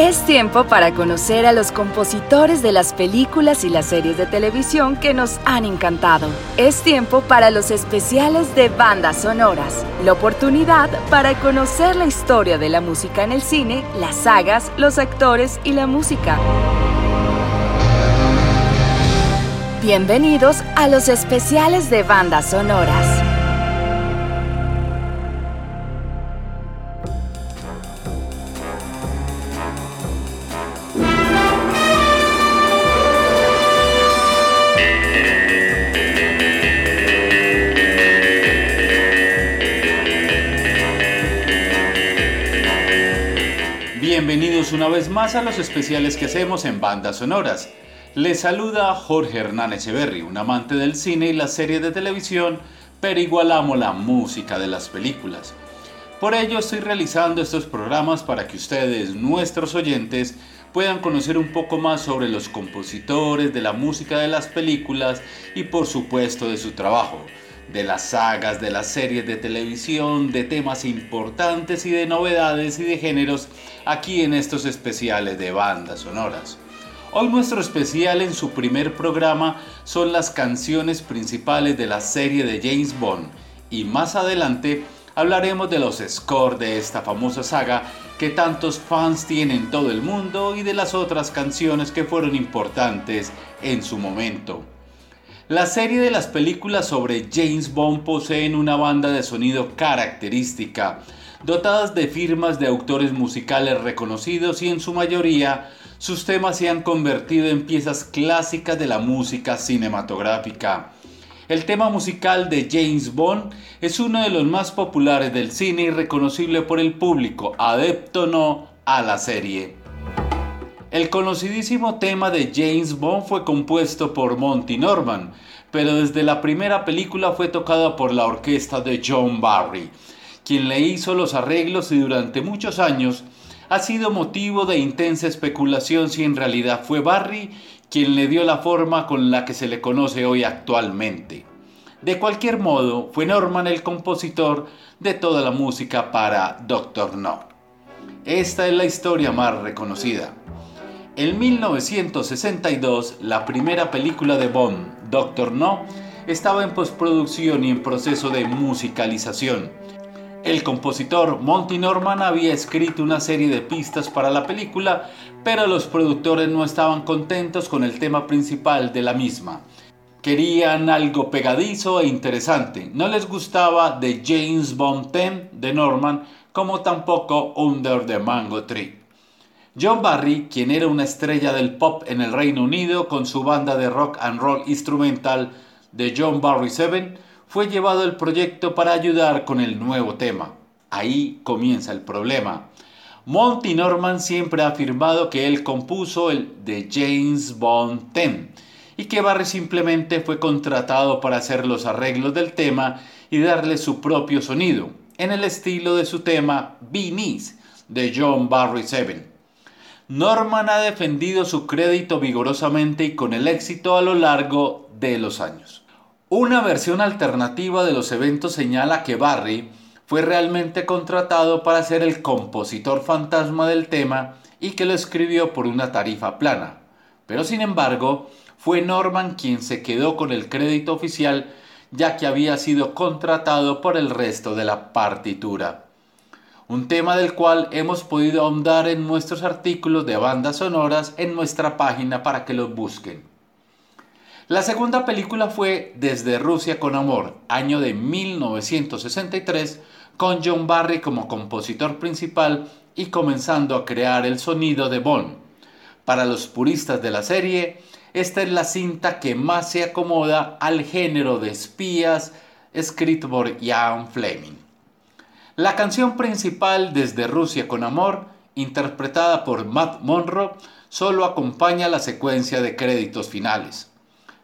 Es tiempo para conocer a los compositores de las películas y las series de televisión que nos han encantado. Es tiempo para los especiales de bandas sonoras, la oportunidad para conocer la historia de la música en el cine, las sagas, los actores y la música. Bienvenidos a los especiales de bandas sonoras. Más a los especiales que hacemos en bandas sonoras. Les saluda Jorge Hernán Echeverry, un amante del cine y las series de televisión, pero igual amo la música de las películas. Por ello estoy realizando estos programas para que ustedes, nuestros oyentes, puedan conocer un poco más sobre los compositores de la música de las películas y por supuesto de su trabajo de las sagas, de las series de televisión, de temas importantes y de novedades y de géneros aquí en estos especiales de bandas sonoras. Hoy nuestro especial en su primer programa son las canciones principales de la serie de James Bond y más adelante hablaremos de los scores de esta famosa saga que tantos fans tienen en todo el mundo y de las otras canciones que fueron importantes en su momento. La serie de las películas sobre James Bond poseen una banda de sonido característica, dotadas de firmas de autores musicales reconocidos y en su mayoría sus temas se han convertido en piezas clásicas de la música cinematográfica. El tema musical de James Bond es uno de los más populares del cine y reconocible por el público, adepto no a la serie. El conocidísimo tema de James Bond fue compuesto por Monty Norman, pero desde la primera película fue tocado por la orquesta de John Barry, quien le hizo los arreglos y durante muchos años ha sido motivo de intensa especulación si en realidad fue Barry quien le dio la forma con la que se le conoce hoy actualmente. De cualquier modo, fue Norman el compositor de toda la música para Doctor No. Esta es la historia más reconocida. En 1962, la primera película de Bond, Doctor No, estaba en postproducción y en proceso de musicalización. El compositor Monty Norman había escrito una serie de pistas para la película, pero los productores no estaban contentos con el tema principal de la misma. Querían algo pegadizo e interesante. No les gustaba The James Bond theme de Norman, como tampoco Under the Mango Tree. John Barry, quien era una estrella del pop en el Reino Unido con su banda de rock and roll instrumental The John Barry 7, fue llevado al proyecto para ayudar con el nuevo tema. Ahí comienza el problema. Monty Norman siempre ha afirmado que él compuso el The James Bond theme y que Barry simplemente fue contratado para hacer los arreglos del tema y darle su propio sonido, en el estilo de su tema Beneath de John Barry 7. Norman ha defendido su crédito vigorosamente y con el éxito a lo largo de los años. Una versión alternativa de los eventos señala que Barry fue realmente contratado para ser el compositor fantasma del tema y que lo escribió por una tarifa plana. Pero sin embargo, fue Norman quien se quedó con el crédito oficial ya que había sido contratado por el resto de la partitura un tema del cual hemos podido ahondar en nuestros artículos de bandas sonoras en nuestra página para que los busquen. La segunda película fue Desde Rusia con Amor, año de 1963, con John Barry como compositor principal y comenzando a crear el sonido de Bond. Para los puristas de la serie, esta es la cinta que más se acomoda al género de espías escrito por Ian Fleming. La canción principal Desde Rusia con Amor, interpretada por Matt Monroe, solo acompaña la secuencia de créditos finales.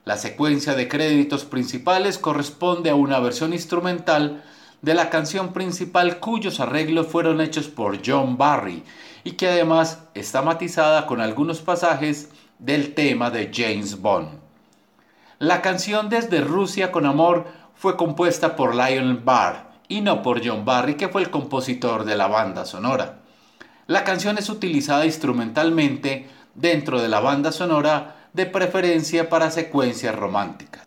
La secuencia de créditos principales corresponde a una versión instrumental de la canción principal cuyos arreglos fueron hechos por John Barry y que además está matizada con algunos pasajes del tema de James Bond. La canción Desde Rusia con Amor fue compuesta por Lionel Barr y no por John Barry, que fue el compositor de la banda sonora. La canción es utilizada instrumentalmente dentro de la banda sonora de preferencia para secuencias románticas.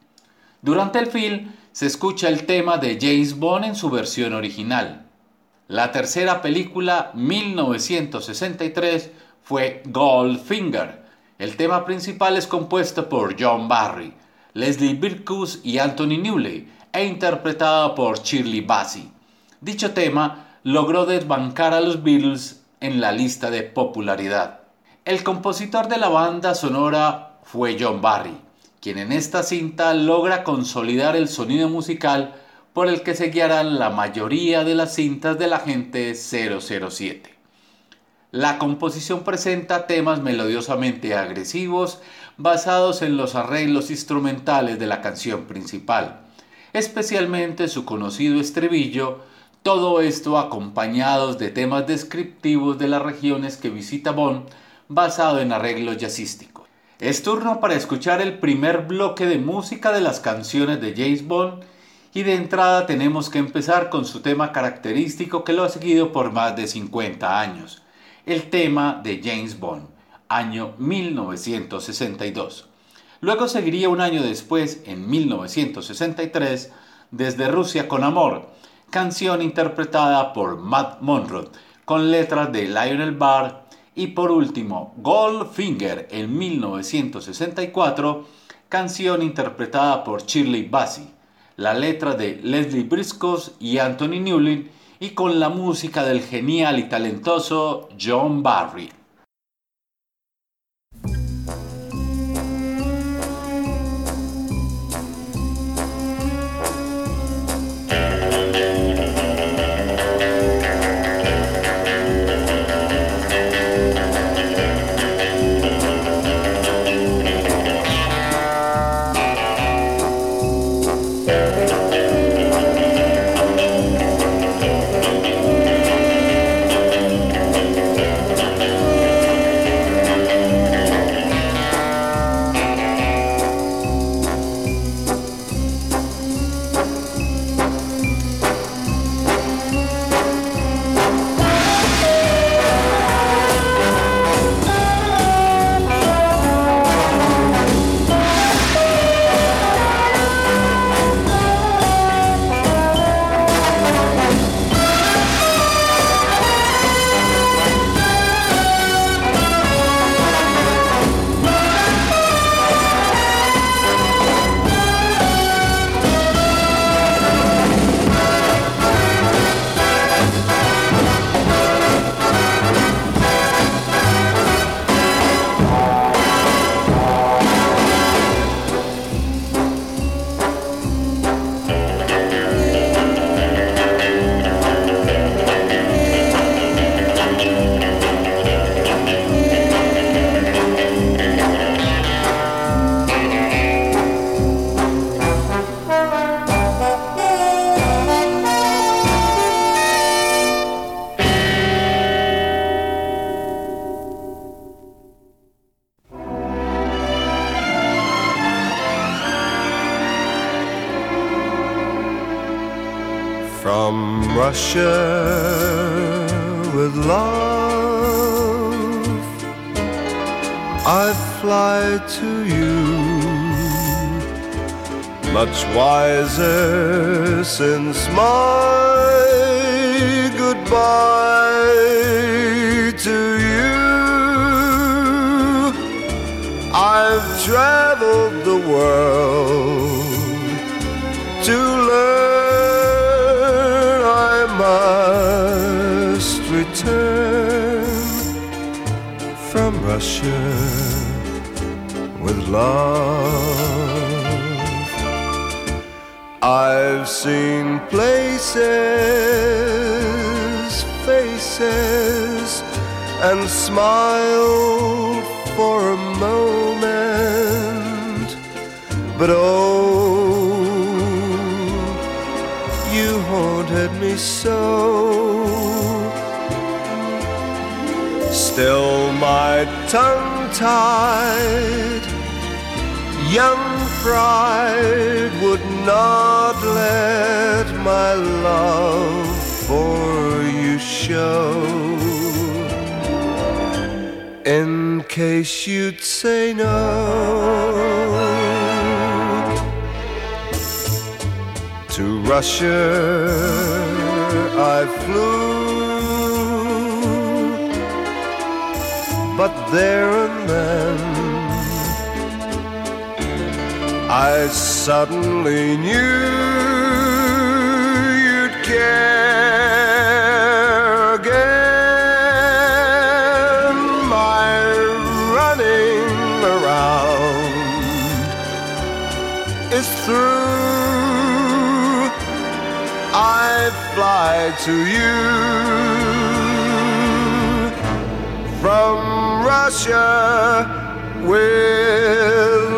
Durante el film se escucha el tema de James Bond en su versión original. La tercera película, 1963, fue Goldfinger. El tema principal es compuesto por John Barry, Leslie Birkus y Anthony Newley e interpretada por Shirley Bassey. Dicho tema logró desbancar a los Beatles en la lista de popularidad. El compositor de la banda sonora fue John Barry, quien en esta cinta logra consolidar el sonido musical por el que se guiarán la mayoría de las cintas del agente 007. La composición presenta temas melodiosamente agresivos basados en los arreglos instrumentales de la canción principal, especialmente su conocido estribillo, todo esto acompañados de temas descriptivos de las regiones que visita Bond basado en arreglos jazzísticos. Es turno para escuchar el primer bloque de música de las canciones de James Bond y de entrada tenemos que empezar con su tema característico que lo ha seguido por más de 50 años, el tema de James Bond, año 1962. Luego seguiría un año después, en 1963, Desde Rusia con Amor, canción interpretada por Matt Monroe, con letras de Lionel Barr, y por último, Goldfinger en 1964, canción interpretada por Shirley Bassey, la letra de Leslie Briscoe y Anthony Newlin y con la música del genial y talentoso John Barry. Russia with love. I fly to you, much wiser since my goodbye to you. I've dreamt. with love. I've seen places, faces, and smiled for a moment, but oh, you haunted me so still my tongue tied. Young pride would not let my love for you show. in case you'd say no. To Russia I flew, but there and then I suddenly knew you'd care again. My running around is through. I fly to you from Russia will.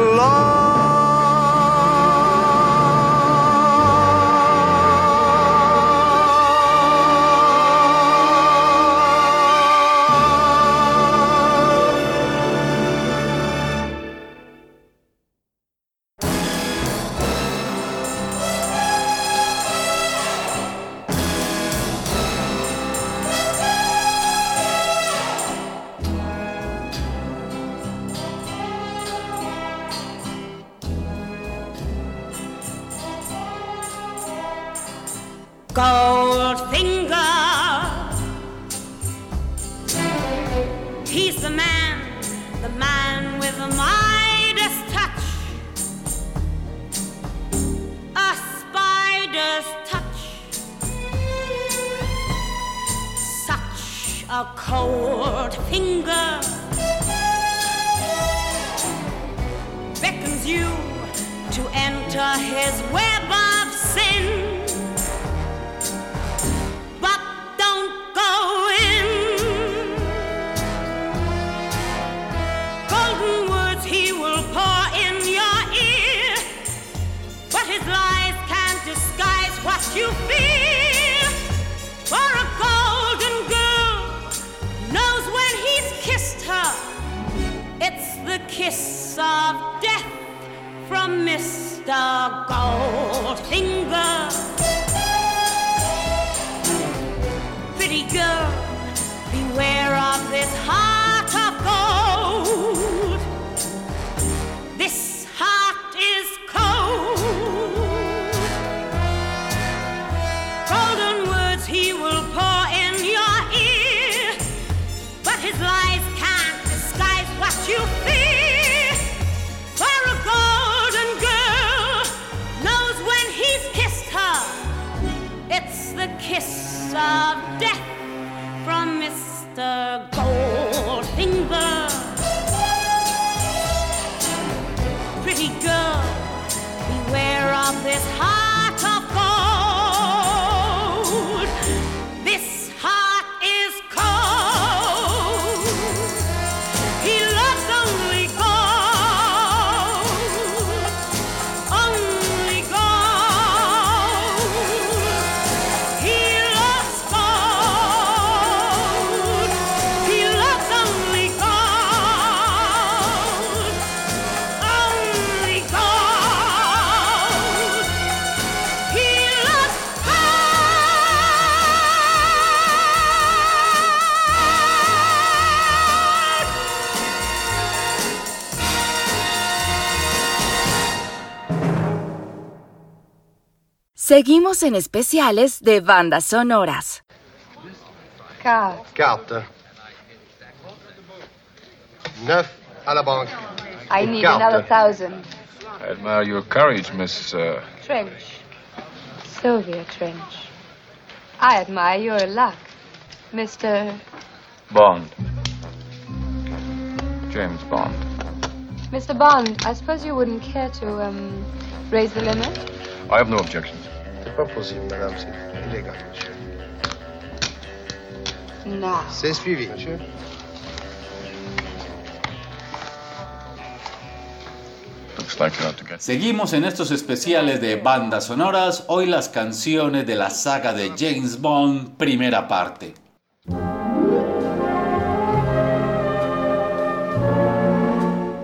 Seguimos en especiales de bandas sonoras. Carte. Carte. Neuf à la banque. I need carte. another thousand. I admire your courage, Miss. Uh, Trench. Sylvia Trench. I admire your luck, Mr. Bond. James Bond. Mr. Bond. I suppose you wouldn't care to um raise the limit. I have no objections. C'est pas possible, madame. C'est illégal, monsieur. No. C'est suivi, monsieur. Seguimos en estos especiales de bandas sonoras, hoy las canciones de la saga de James Bond, primera parte.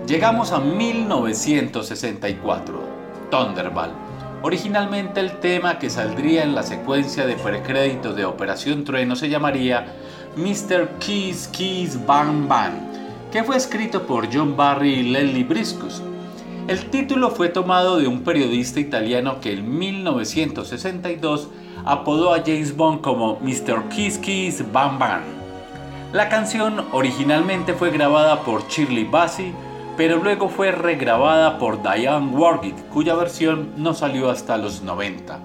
Llegamos a 1964, Thunderball. Originalmente el tema que saldría en la secuencia de precréditos de Operación Trueno se llamaría Mr. Kiss Kiss Bang Bang que fue escrito por John Barry y Leslie Briscus. El título fue tomado de un periodista italiano que en 1962 apodó a James Bond como Mr. Kiss Kiss Bam Bam. La canción originalmente fue grabada por Shirley Bassey, pero luego fue regrabada por Diane Warwick, cuya versión no salió hasta los 90.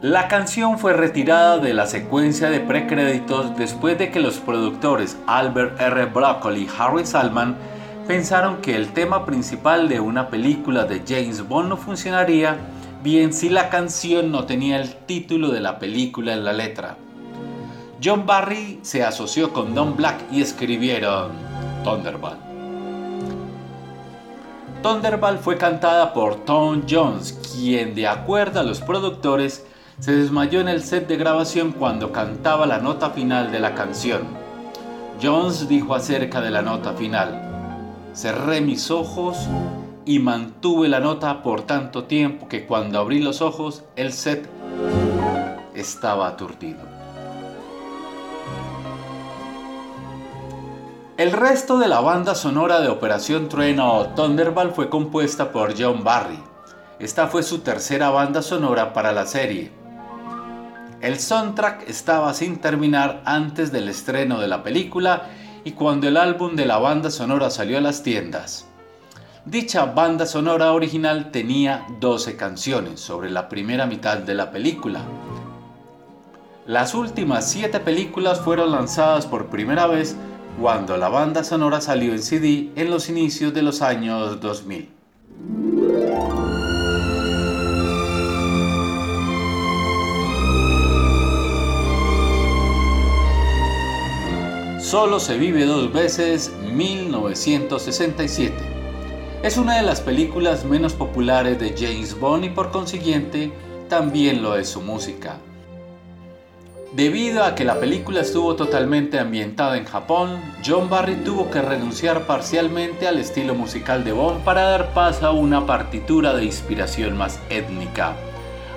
La canción fue retirada de la secuencia de precréditos después de que los productores Albert R. Broccoli y Harry Salman pensaron que el tema principal de una película de James Bond no funcionaría bien si la canción no tenía el título de la película en la letra. John Barry se asoció con Don Black y escribieron Thunderball. Thunderball fue cantada por Tom Jones, quien de acuerdo a los productores se desmayó en el set de grabación cuando cantaba la nota final de la canción. Jones dijo acerca de la nota final, cerré mis ojos y mantuve la nota por tanto tiempo que cuando abrí los ojos el set estaba aturdido. El resto de la banda sonora de Operación Trueno o Thunderball fue compuesta por John Barry. Esta fue su tercera banda sonora para la serie. El soundtrack estaba sin terminar antes del estreno de la película y cuando el álbum de la banda sonora salió a las tiendas. Dicha banda sonora original tenía 12 canciones sobre la primera mitad de la película. Las últimas 7 películas fueron lanzadas por primera vez cuando la banda sonora salió en CD en los inicios de los años 2000. Solo se vive dos veces 1967. Es una de las películas menos populares de James Bond y por consiguiente también lo es su música. Debido a que la película estuvo totalmente ambientada en Japón, John Barry tuvo que renunciar parcialmente al estilo musical de Bond para dar paso a una partitura de inspiración más étnica.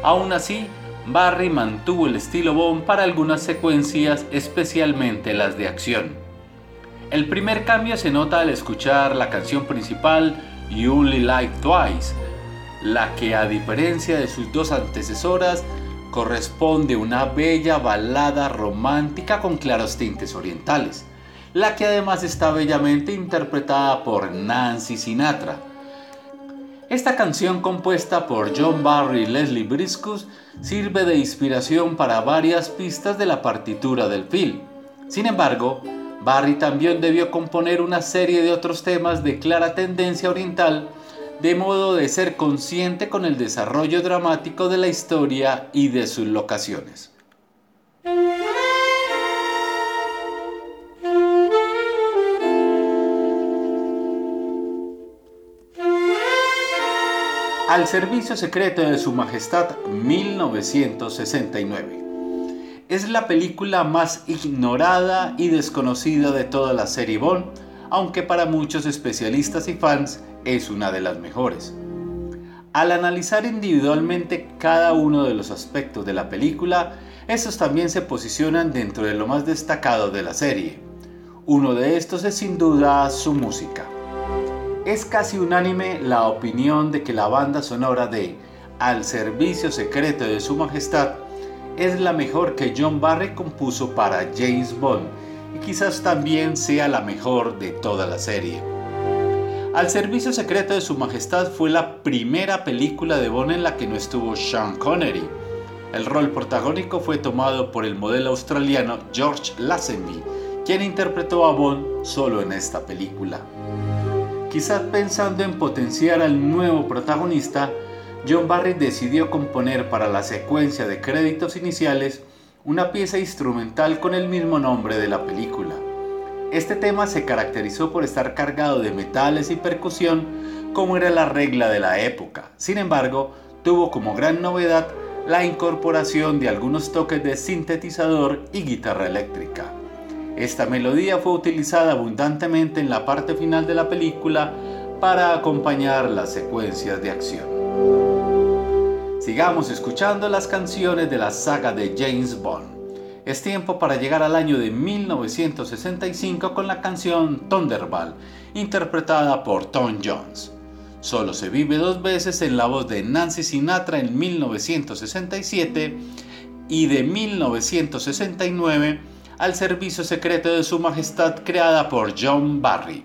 Aún así, Barry mantuvo el estilo Bond para algunas secuencias, especialmente las de acción. El primer cambio se nota al escuchar la canción principal You Only Like Twice, la que a diferencia de sus dos antecesoras corresponde una bella balada romántica con claros tintes orientales, la que además está bellamente interpretada por Nancy Sinatra. Esta canción compuesta por John Barry y Leslie Briscus sirve de inspiración para varias pistas de la partitura del film. Sin embargo, Barry también debió componer una serie de otros temas de clara tendencia oriental de modo de ser consciente con el desarrollo dramático de la historia y de sus locaciones. Al servicio secreto de Su Majestad 1969. Es la película más ignorada y desconocida de toda la serie Bond, aunque para muchos especialistas y fans es una de las mejores. Al analizar individualmente cada uno de los aspectos de la película, estos también se posicionan dentro de lo más destacado de la serie. Uno de estos es sin duda su música. Es casi unánime la opinión de que la banda sonora de Al servicio secreto de su majestad es la mejor que John Barry compuso para James Bond y quizás también sea la mejor de toda la serie. Al servicio secreto de su majestad fue la primera película de Bond en la que no estuvo Sean Connery. El rol protagónico fue tomado por el modelo australiano George Lazenby, quien interpretó a Bond solo en esta película. Quizás pensando en potenciar al nuevo protagonista, John Barry decidió componer para la secuencia de créditos iniciales una pieza instrumental con el mismo nombre de la película. Este tema se caracterizó por estar cargado de metales y percusión como era la regla de la época. Sin embargo, tuvo como gran novedad la incorporación de algunos toques de sintetizador y guitarra eléctrica. Esta melodía fue utilizada abundantemente en la parte final de la película para acompañar las secuencias de acción. Sigamos escuchando las canciones de la saga de James Bond. Es tiempo para llegar al año de 1965 con la canción Thunderball, interpretada por Tom Jones. Solo se vive dos veces en la voz de Nancy Sinatra en 1967 y de 1969 al servicio secreto de su majestad creada por John Barry.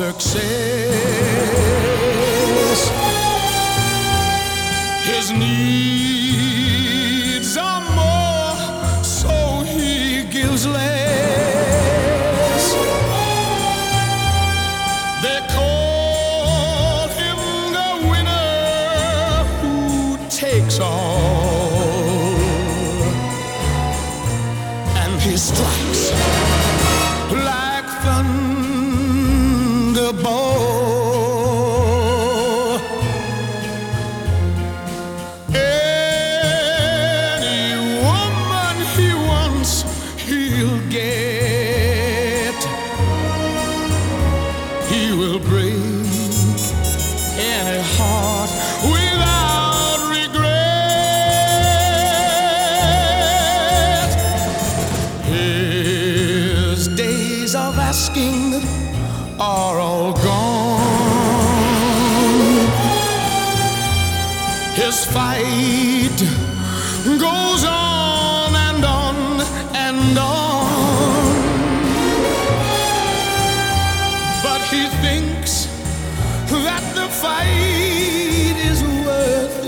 success.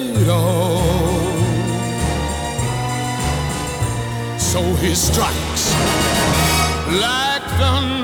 it all. So he strikes like thunder.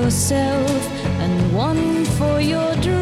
yourself and one for your dream.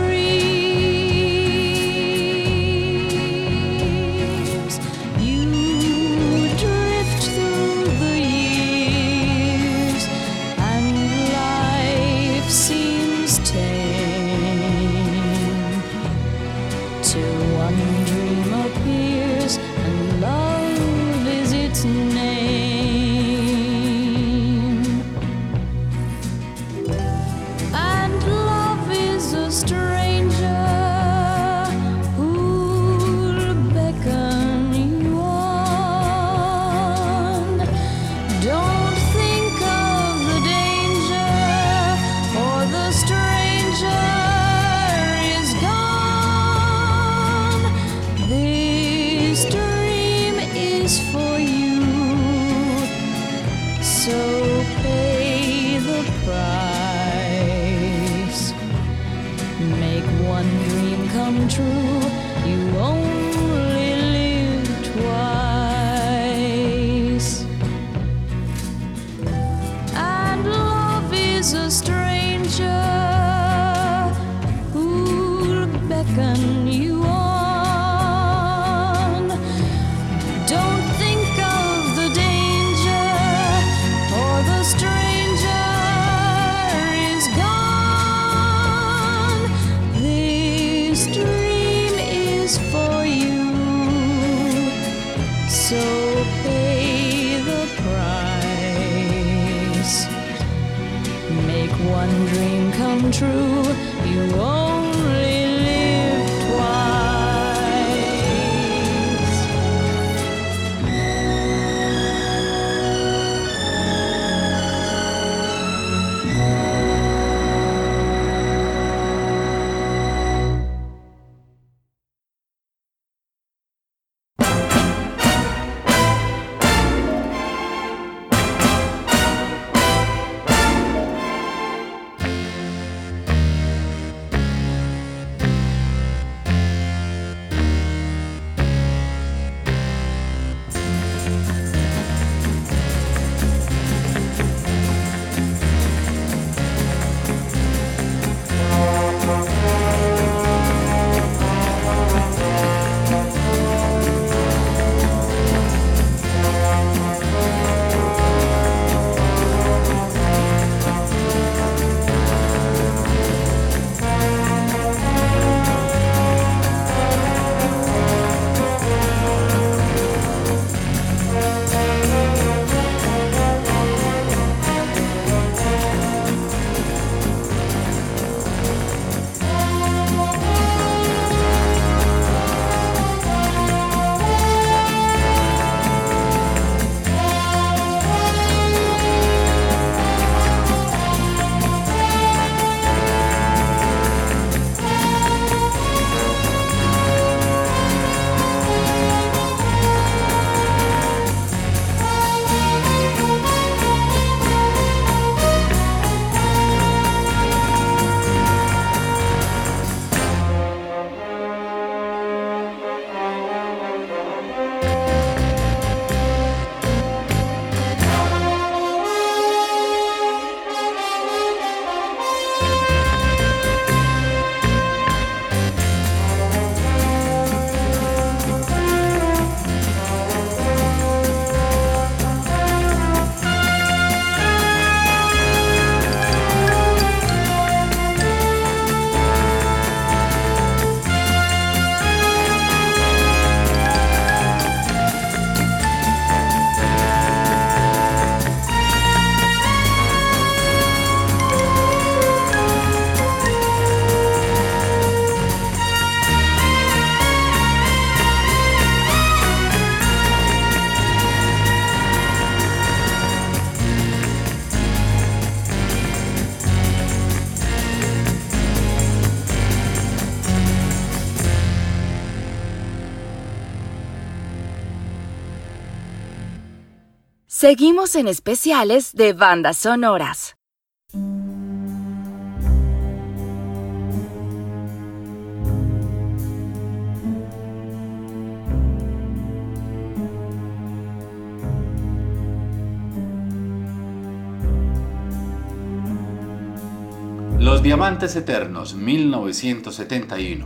Seguimos en especiales de bandas sonoras. Los Diamantes Eternos, 1971.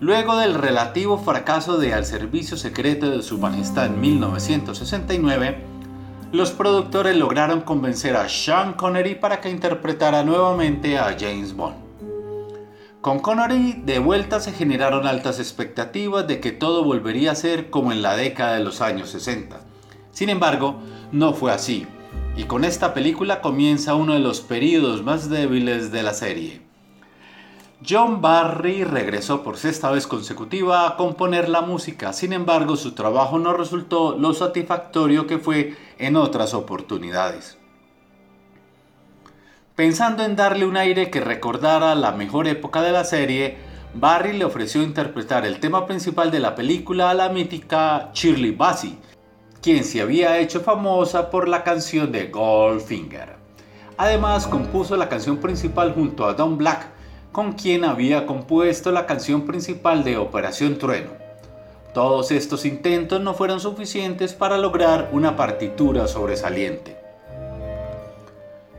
Luego del relativo fracaso de Al Servicio Secreto de Su Majestad en 1969, los productores lograron convencer a Sean Connery para que interpretara nuevamente a James Bond. Con Connery de vuelta se generaron altas expectativas de que todo volvería a ser como en la década de los años 60. Sin embargo, no fue así, y con esta película comienza uno de los periodos más débiles de la serie. John Barry regresó por sexta vez consecutiva a componer la música, sin embargo su trabajo no resultó lo satisfactorio que fue en otras oportunidades. Pensando en darle un aire que recordara la mejor época de la serie, Barry le ofreció interpretar el tema principal de la película a la mítica Shirley Bassey, quien se había hecho famosa por la canción de Goldfinger. Además, compuso la canción principal junto a Don Black, con quien había compuesto la canción principal de Operación Trueno. Todos estos intentos no fueron suficientes para lograr una partitura sobresaliente.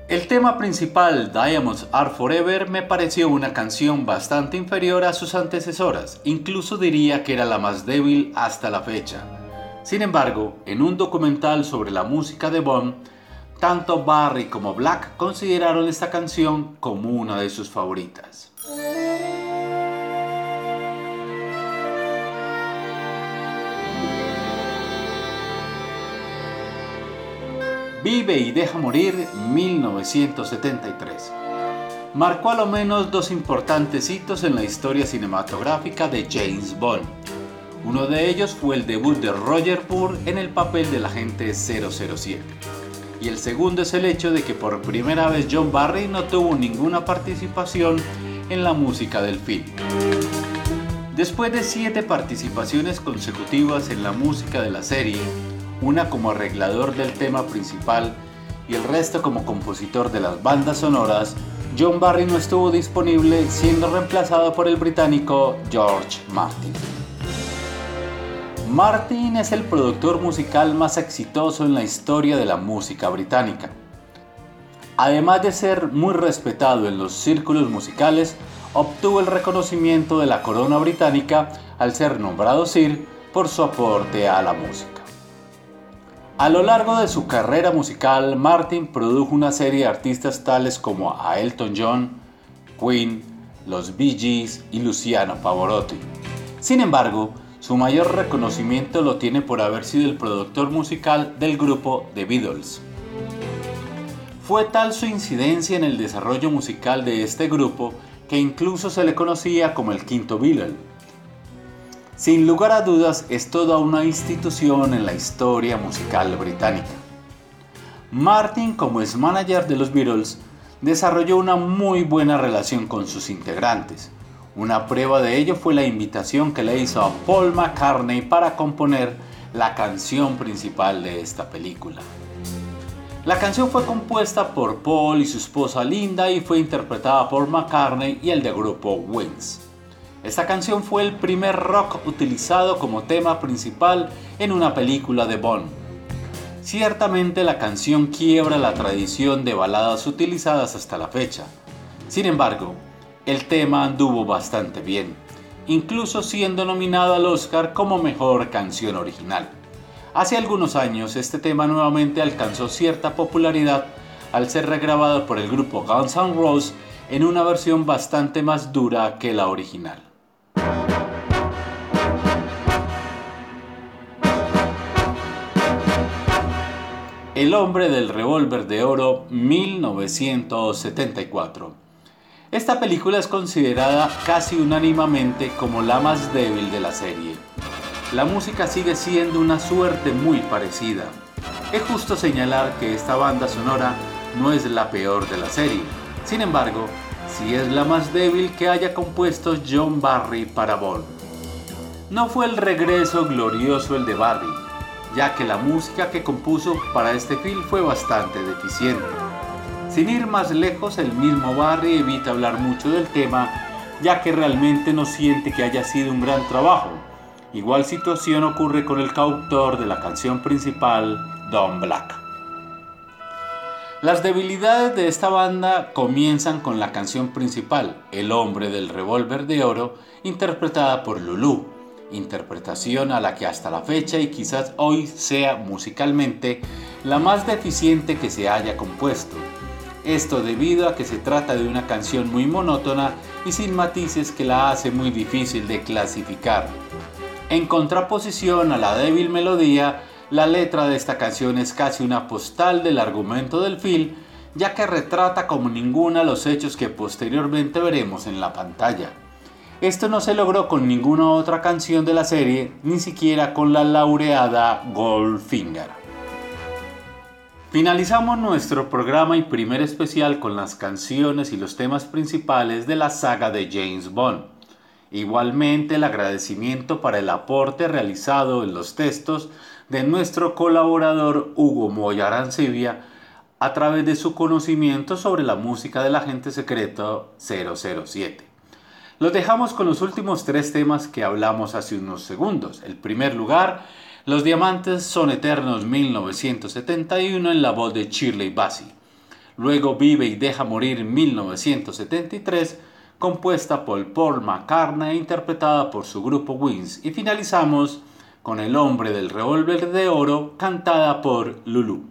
El tema principal, Diamonds Are Forever, me pareció una canción bastante inferior a sus antecesoras, incluso diría que era la más débil hasta la fecha. Sin embargo, en un documental sobre la música de Bond, tanto Barry como Black consideraron esta canción como una de sus favoritas. Vive y deja morir 1973. Marcó a lo menos dos importantes hitos en la historia cinematográfica de James Bond. Uno de ellos fue el debut de Roger Moore en el papel del agente 007. Y el segundo es el hecho de que por primera vez John Barry no tuvo ninguna participación en la música del film. Después de siete participaciones consecutivas en la música de la serie, una como arreglador del tema principal y el resto como compositor de las bandas sonoras, John Barry no estuvo disponible siendo reemplazado por el británico George Martin. Martin es el productor musical más exitoso en la historia de la música británica. Además de ser muy respetado en los círculos musicales, obtuvo el reconocimiento de la corona británica al ser nombrado Sir por su aporte a la música. A lo largo de su carrera musical, Martin produjo una serie de artistas tales como a Elton John, Queen, los Bee Gees y Luciano Pavarotti. Sin embargo, su mayor reconocimiento lo tiene por haber sido el productor musical del grupo The Beatles. Fue tal su incidencia en el desarrollo musical de este grupo que incluso se le conocía como el quinto Beatle sin lugar a dudas es toda una institución en la historia musical británica. Martin, como es manager de los Beatles, desarrolló una muy buena relación con sus integrantes. Una prueba de ello fue la invitación que le hizo a Paul McCartney para componer la canción principal de esta película. La canción fue compuesta por Paul y su esposa Linda y fue interpretada por McCartney y el de grupo Wings. Esta canción fue el primer rock utilizado como tema principal en una película de Bond. Ciertamente la canción quiebra la tradición de baladas utilizadas hasta la fecha. Sin embargo, el tema anduvo bastante bien, incluso siendo nominado al Oscar como mejor canción original. Hace algunos años este tema nuevamente alcanzó cierta popularidad al ser regrabado por el grupo Guns N' Roses en una versión bastante más dura que la original. El hombre del revólver de oro 1974. Esta película es considerada casi unánimemente como la más débil de la serie. La música sigue siendo una suerte muy parecida. Es justo señalar que esta banda sonora no es la peor de la serie. Sin embargo, sí es la más débil que haya compuesto John Barry para Bond. No fue el regreso glorioso el de Barry, ya que la música que compuso para este film fue bastante deficiente. Sin ir más lejos, el mismo Barry evita hablar mucho del tema, ya que realmente no siente que haya sido un gran trabajo. Igual situación ocurre con el coautor de la canción principal, Don Black. Las debilidades de esta banda comienzan con la canción principal, El hombre del revólver de oro, interpretada por Lulu, interpretación a la que hasta la fecha y quizás hoy sea musicalmente la más deficiente que se haya compuesto. Esto debido a que se trata de una canción muy monótona y sin matices que la hace muy difícil de clasificar. En contraposición a la débil melodía, la letra de esta canción es casi una postal del argumento del film, ya que retrata como ninguna los hechos que posteriormente veremos en la pantalla. Esto no se logró con ninguna otra canción de la serie, ni siquiera con la laureada Goldfinger. Finalizamos nuestro programa y primer especial con las canciones y los temas principales de la saga de James Bond. Igualmente el agradecimiento para el aporte realizado en los textos de nuestro colaborador Hugo Moya Arancibia a través de su conocimiento sobre la música del agente secreto 007. Los dejamos con los últimos tres temas que hablamos hace unos segundos. El primer lugar, Los Diamantes son Eternos 1971 en la voz de Shirley Bassey. Luego Vive y Deja Morir 1973 compuesta por Paul McCartney e interpretada por su grupo Wings. Y finalizamos con El hombre del revólver de oro cantada por Lulu.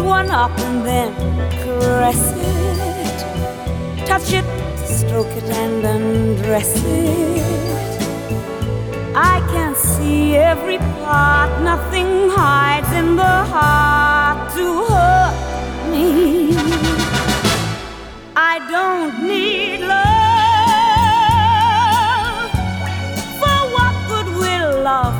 one up and then caress it, touch it, stroke it, and undress it. I can see every part, nothing hides in the heart to hurt me. I don't need love. For what good will love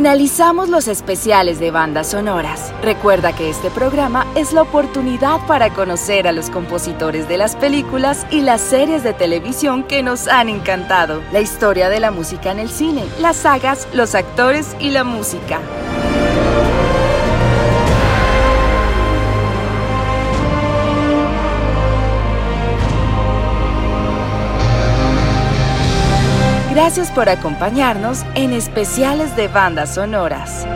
Finalizamos los especiales de bandas sonoras. Recuerda que este programa es la oportunidad para conocer a los compositores de las películas y las series de televisión que nos han encantado, la historia de la música en el cine, las sagas, los actores y la música. Gracias por acompañarnos en especiales de bandas sonoras.